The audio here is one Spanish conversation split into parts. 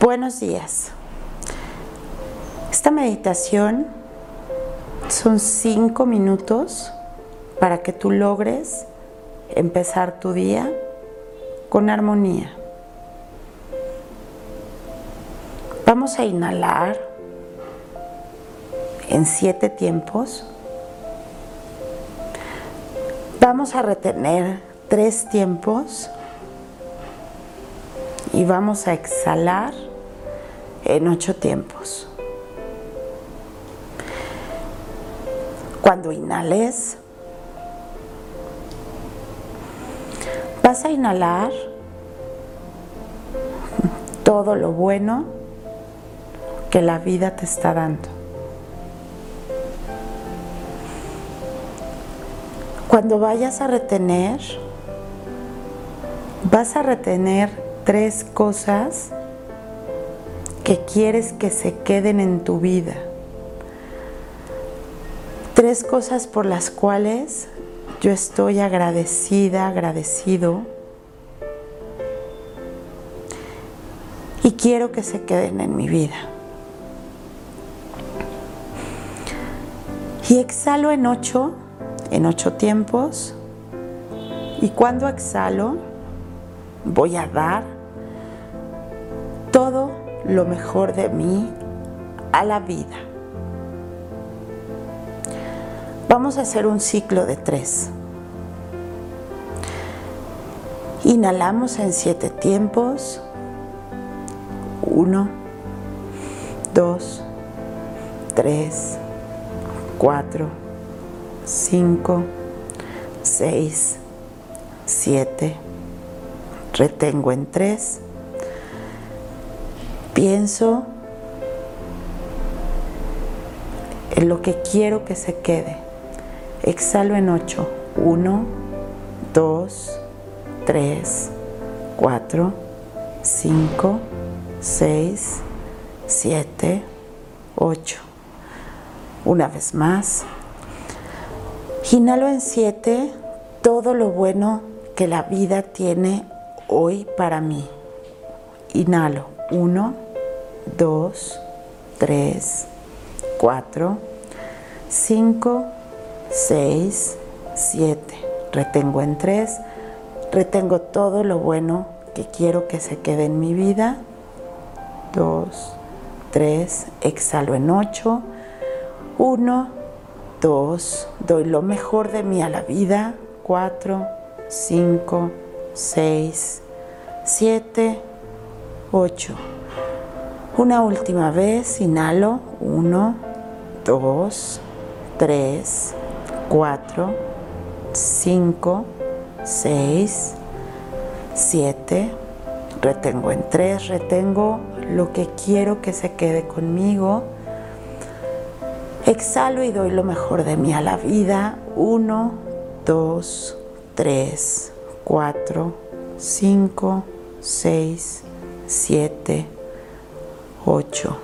Buenos días. Esta meditación son cinco minutos para que tú logres empezar tu día con armonía. Vamos a inhalar en siete tiempos. Vamos a retener tres tiempos y vamos a exhalar en ocho tiempos. Cuando inhales, vas a inhalar todo lo bueno que la vida te está dando. Cuando vayas a retener, vas a retener tres cosas que quieres que se queden en tu vida. Tres cosas por las cuales yo estoy agradecida, agradecido. Y quiero que se queden en mi vida. Y exhalo en ocho, en ocho tiempos. Y cuando exhalo, voy a dar todo lo mejor de mí a la vida. Vamos a hacer un ciclo de tres. Inhalamos en siete tiempos. Uno, dos, tres, cuatro, cinco, seis, siete. Retengo en tres pienso en lo que quiero que se quede. Exhalo en ocho. Uno, dos, tres, cuatro, cinco, seis, siete, ocho. Una vez más. Inhalo en siete todo lo bueno que la vida tiene hoy para mí. Inhalo. Uno. 2, 3, 4, 5, 6, 7. Retengo en 3. Retengo todo lo bueno que quiero que se quede en mi vida. 2, 3. Exhalo en 8. 1, 2. Doy lo mejor de mí a la vida. 4, 5, 6, 7, 8. Una última vez, inhalo. 1, 2, 3, 4, 5, 6, 7. Retengo en 3, retengo lo que quiero que se quede conmigo. Exhalo y doy lo mejor de mí a la vida. 1, 2, 3, 4, 5, 6, 7, 8.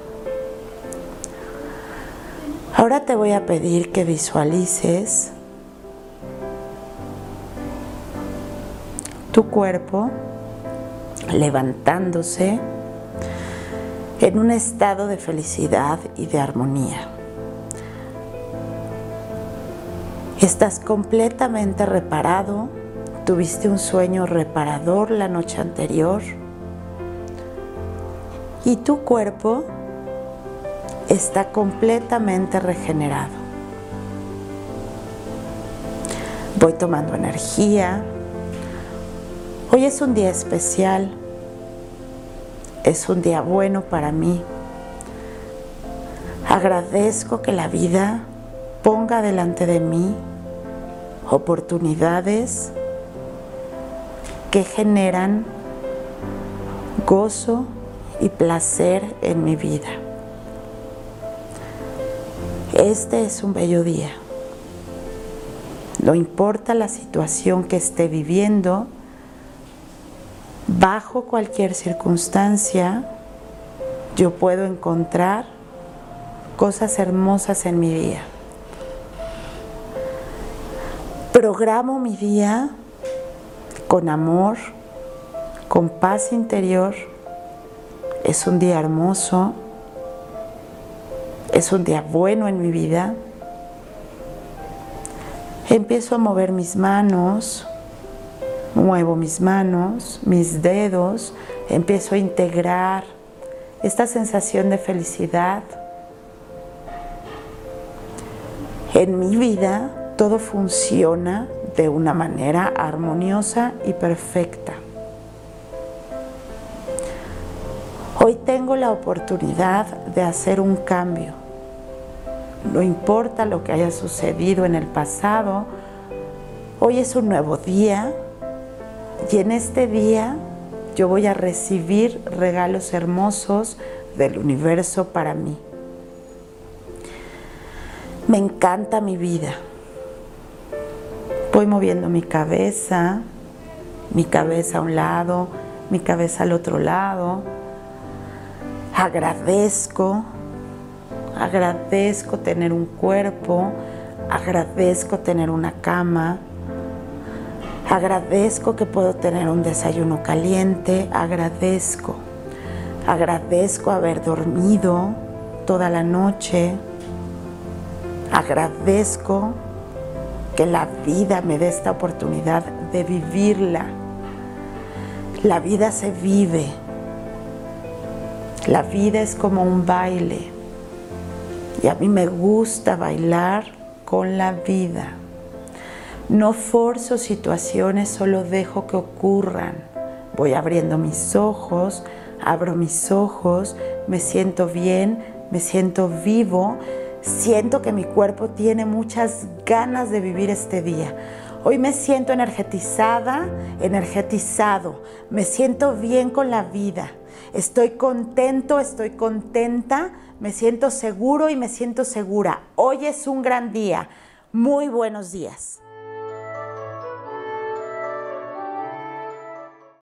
Ahora te voy a pedir que visualices tu cuerpo levantándose en un estado de felicidad y de armonía. Estás completamente reparado, tuviste un sueño reparador la noche anterior y tu cuerpo está completamente regenerado. Voy tomando energía. Hoy es un día especial. Es un día bueno para mí. Agradezco que la vida ponga delante de mí oportunidades que generan gozo y placer en mi vida. Este es un bello día. No importa la situación que esté viviendo, bajo cualquier circunstancia, yo puedo encontrar cosas hermosas en mi día. Programo mi día con amor, con paz interior es un día hermoso, es un día bueno en mi vida. Empiezo a mover mis manos, muevo mis manos, mis dedos, empiezo a integrar esta sensación de felicidad. En mi vida todo funciona de una manera armoniosa y perfecta. Hoy tengo la oportunidad de hacer un cambio. No importa lo que haya sucedido en el pasado, hoy es un nuevo día y en este día yo voy a recibir regalos hermosos del universo para mí. Me encanta mi vida. Voy moviendo mi cabeza, mi cabeza a un lado, mi cabeza al otro lado. Agradezco, agradezco tener un cuerpo, agradezco tener una cama, agradezco que puedo tener un desayuno caliente, agradezco, agradezco haber dormido toda la noche, agradezco que la vida me dé esta oportunidad de vivirla. La vida se vive. La vida es como un baile. Y a mí me gusta bailar con la vida. No forzo situaciones, solo dejo que ocurran. Voy abriendo mis ojos, abro mis ojos, me siento bien, me siento vivo Siento que mi cuerpo tiene muchas ganas de vivir este día. Hoy me siento energetizada, energetizado. Me siento bien con la vida. Estoy contento, estoy contenta. Me siento seguro y me siento segura. Hoy es un gran día. Muy buenos días.